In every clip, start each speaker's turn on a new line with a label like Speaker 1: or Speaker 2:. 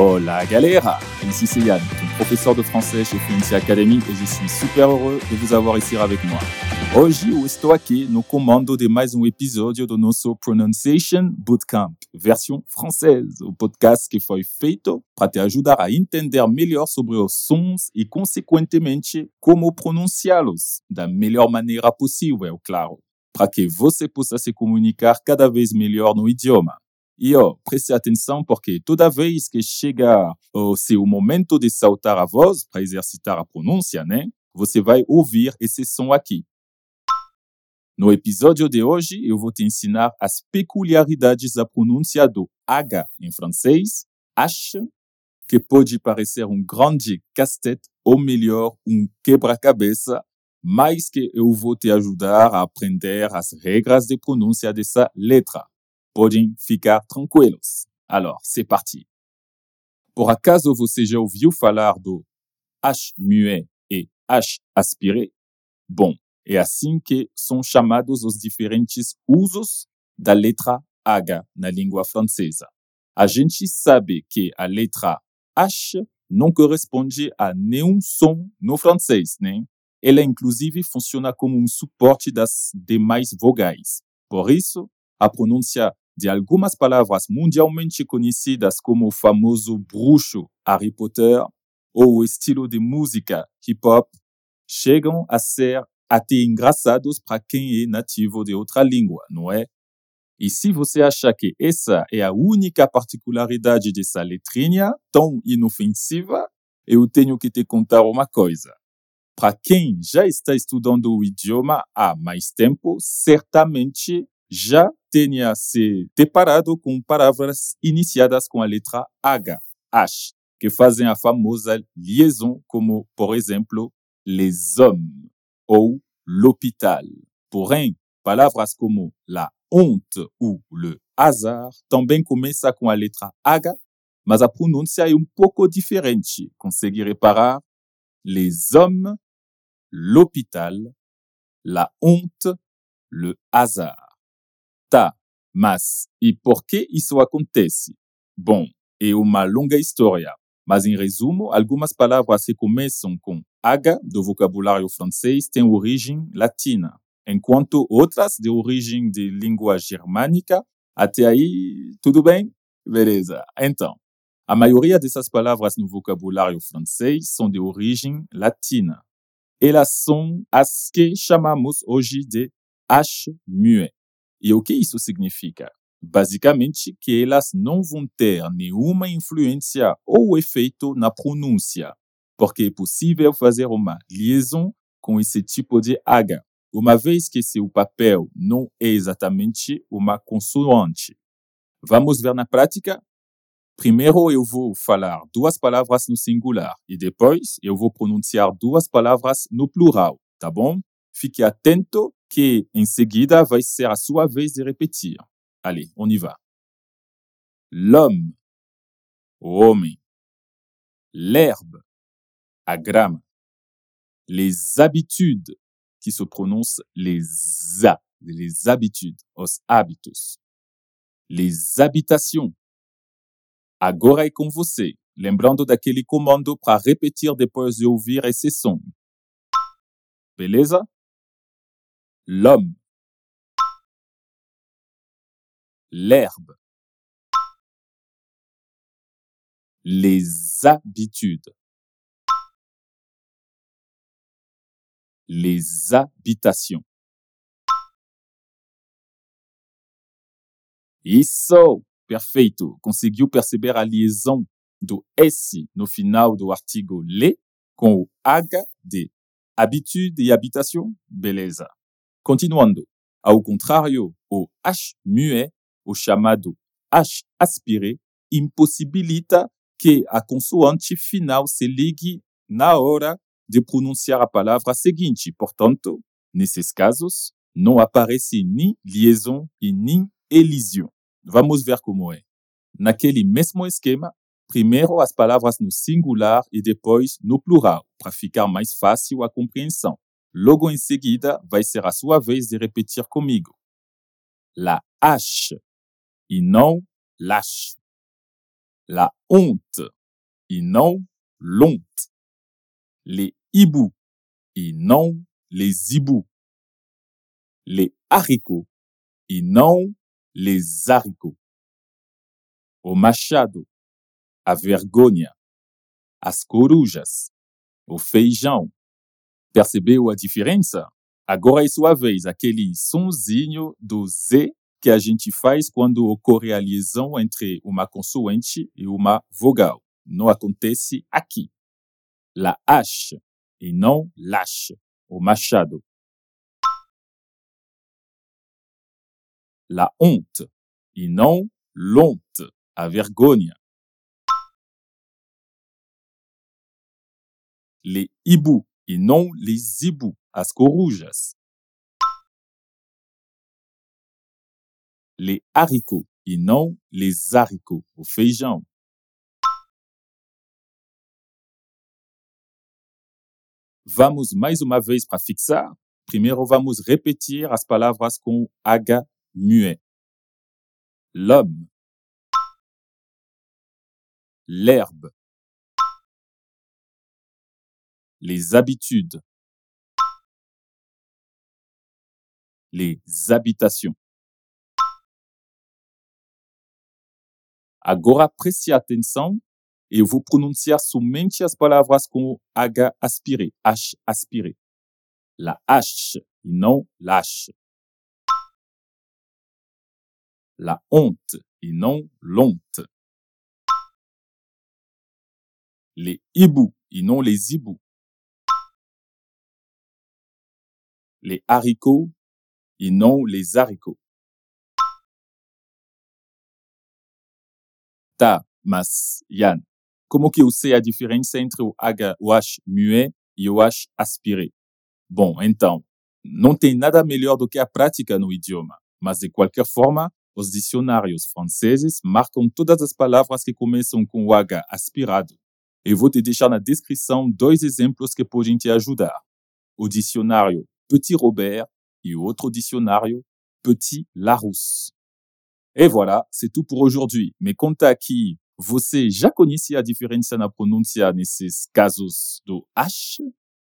Speaker 1: Hola galera Ici c'est Yann, professeur de français chez Fluency Academy et je suis super heureux de vous avoir ici avec moi. Hoje eu estou aqui no comando de mais um episódio do nosso Pronunciation Bootcamp, versão francesa, o podcast que foi feito para te ajudar a entender melhor sobre os sons e, consequentemente, como pronunciá-los da melhor maneira possível, claro, para que você possa se comunicar cada vez melhor no idioma. E ó, preste atenção porque toda vez que chega o seu momento de saltar a voz para exercitar a pronúncia, né? Você vai ouvir esse som aqui. No episódio de hoje, eu vou te ensinar as peculiaridades da pronúncia do H em francês, H, que pode parecer um grande casse-tête ou melhor, um quebra-cabeça, mas que eu vou te ajudar a aprender as regras de pronúncia dessa letra. Podem ficar tranquilos. Alors, c'est parti. Por acaso você já ouviu falar do H muet e H aspiré? Bom, é assim que são chamados os diferentes usos da letra H na língua francesa. A gente sabe que a letra H não corresponde a nenhum som no francês, né? Ela, inclusive, funciona como um suporte das demais vogais. Por isso, a pronúncia de algumas palavras mundialmente conhecidas como o famoso bruxo Harry Potter ou o estilo de música hip hop chegam a ser até engraçados para quem é nativo de outra língua, não é? E se você acha que essa é a única particularidade dessa letrinha tão inofensiva, eu tenho que te contar uma coisa. Para quem já está estudando o idioma há mais tempo, certamente já tenha se deparado com palavras iniciadas com a letra H, H, que fazem a famosa liaison, como, por exemplo, les hommes ou l'hôpital. Porém, palavras como la honte ou le hasard também começam com a letra H, mas a pronúncia é um pouco diferente. Consegue reparar? Les hommes, l'hôpital, la honte, le hasard. Tá, mas e por que isso acontece? Bom, é uma longa história, mas em resumo, algumas palavras que começam com H do vocabulário francês têm origem latina, enquanto outras de origem de língua germânica. Até aí, tudo bem? Beleza. Então, a maioria dessas palavras no vocabulário francês são de origem latina. Elas são as que chamamos hoje de H muet. E o que isso significa? Basicamente, que elas não vão ter nenhuma influência ou efeito na pronúncia, porque é possível fazer uma liaison com esse tipo de H, uma vez que seu papel não é exatamente uma consoante. Vamos ver na prática? Primeiro eu vou falar duas palavras no singular e depois eu vou pronunciar duas palavras no plural, tá bom? Fique atento que em seguida vai ser a sua vez de repetir. Allez, on y va. L'homme, o homem. L'herbe, a grama. Les habitudes, qui se prononcent les a, les habitudes, os hábitos. Les habitations. Agora é com você, lembrando daquele comando para repetir depois de ouvir esse som. Beleza? L'homme. L'herbe. Les habitudes. Les habitations. Isso! Perfeito! Conseguiu perceber a liaison do S no final do artigo le com o H de habitude e habitação? Beleza. Continuando. Ao contrário, o H muet, o chamado H aspiré, impossibilita que a consoante final se ligue na hora de pronunciar a palavra seguinte. Portanto, nesses casos, não aparece nem liaison e nem elision. Vamos ver como é. Naquele mesmo esquema, primeiro as palavras no singular e depois no plural, para ficar mais fácil a compreensão. Logo em seguida, vai ser a sua vez de repetir comigo. La H e não lâche. La honte e não l'honte. Les hiboux e não les hiboux. Les haricots e não les haricots. O machado, a vergonha, as corujas, o feijão. Percebeu a diferença? Agora é sua vez, aquele sonzinho do Z que a gente faz quando ocorre a liaison entre uma consoante e uma vogal. Não acontece aqui. La hache e não lâche, o machado. La honte e não l'honte, a vergonha. Les hiboux e não les hiboux, as corujas. Les haricots e não les haricots, o feijão. Vamos mais uma vez para fixar? Primeiro vamos repetir as palavras com H muet. L'homme, l'herbe, les habitudes, les habitations. Agora preste atenção e eu vou pronunciar somente as palavras com H aspiré, H aspiré. La H e não lâche. La honte e não l'honte. Les hiboux e non les hiboux. Les haricots e non les haricots. Tá, mas, Yann, como que eu sei a diferença entre o H, o H muet e o H aspiré? Bom, então, não tem nada melhor do que a prática no idioma, mas de qualquer forma, os dicionários franceses marcam todas as palavras que começam com o H aspirado. Eu vou te deixar na descrição dois exemplos que podem te ajudar. O dicionário Petit Robert e o outro dicionário Petit Larousse. Et voilà, c'est tout pour aujourd'hui. Me conta aqui, você já conhecia a diferença na pronúncia nesses casos do H?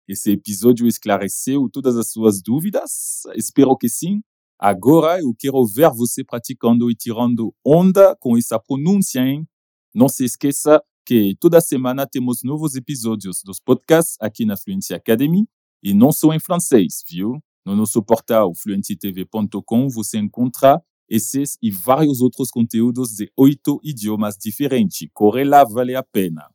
Speaker 1: Esse episódio esclareceu todas as suas dúvidas? Espero que sim. Agora eu quero ver você praticando e tirando onda com essa pronúncia, hein? Não se esqueça que toda semana temos novos episódios dos podcasts aqui na Fluency Academy e não só em francês, viu? No nosso portal fluencytv.com você encontra esses e vários outros conteúdos de oito idiomas diferentes. Corre lá, vale a pena.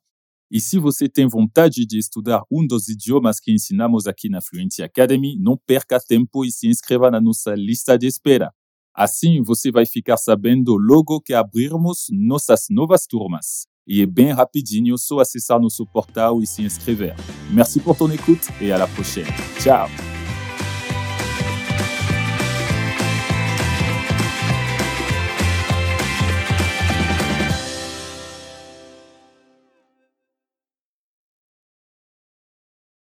Speaker 1: E se você tem vontade de estudar um dos idiomas que ensinamos aqui na Fluency Academy, não perca tempo e se inscreva na nossa lista de espera. Assim você vai ficar sabendo logo que abrirmos nossas novas turmas. E é bem rapidinho, só acessar nosso portal e se inscrever. Merci pour ton écoute et à la prochaine. Ciao